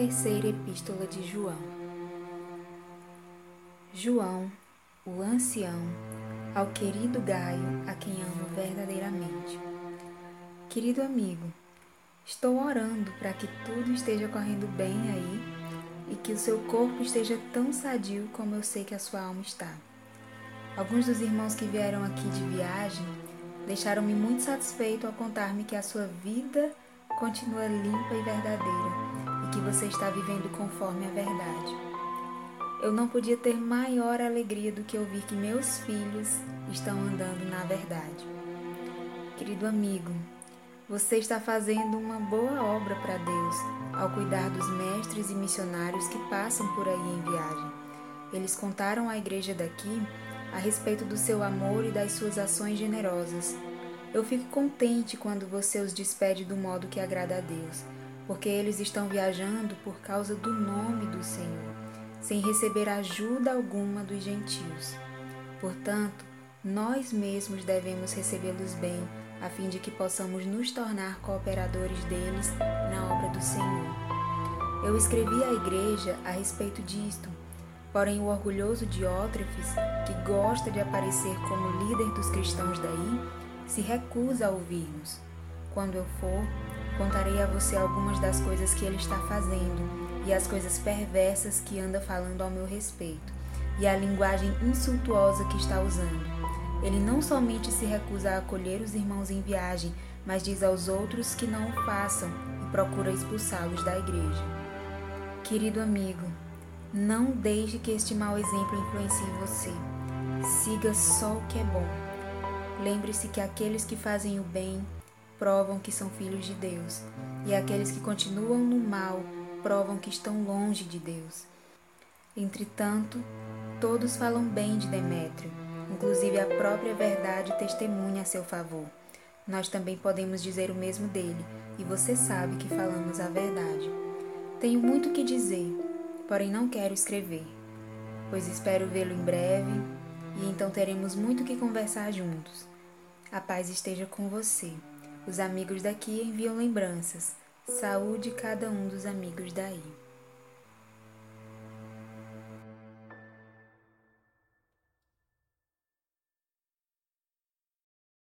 Terceira Epístola de João João, o ancião, ao querido Gaio, a quem amo verdadeiramente. Querido amigo, estou orando para que tudo esteja correndo bem aí e que o seu corpo esteja tão sadio como eu sei que a sua alma está. Alguns dos irmãos que vieram aqui de viagem deixaram-me muito satisfeito ao contar-me que a sua vida continua limpa e verdadeira que você está vivendo conforme a verdade. Eu não podia ter maior alegria do que ouvir que meus filhos estão andando na verdade. Querido amigo, você está fazendo uma boa obra para Deus ao cuidar dos mestres e missionários que passam por aí em viagem. Eles contaram à igreja daqui a respeito do seu amor e das suas ações generosas. Eu fico contente quando você os despede do modo que agrada a Deus, porque eles estão viajando por causa do nome do Senhor, sem receber ajuda alguma dos gentios. Portanto, nós mesmos devemos recebê-los bem, a fim de que possamos nos tornar cooperadores deles na obra do Senhor. Eu escrevi à igreja a respeito disto Porém, o orgulhoso Diótrefes, que gosta de aparecer como líder dos cristãos daí, se recusa a ouvir-nos. Quando eu for, contarei a você algumas das coisas que ele está fazendo e as coisas perversas que anda falando ao meu respeito, e a linguagem insultuosa que está usando. Ele não somente se recusa a acolher os irmãos em viagem, mas diz aos outros que não o façam e procura expulsá-los da igreja. Querido amigo, não deixe que este mau exemplo influencie você. Siga só o que é bom. Lembre-se que aqueles que fazem o bem provam que são filhos de Deus, e aqueles que continuam no mal provam que estão longe de Deus. Entretanto, todos falam bem de Demétrio, inclusive a própria verdade testemunha a seu favor. Nós também podemos dizer o mesmo dele, e você sabe que falamos a verdade. Tenho muito que dizer porém não quero escrever, pois espero vê-lo em breve e então teremos muito que conversar juntos. A paz esteja com você. Os amigos daqui enviam lembranças. Saúde cada um dos amigos daí.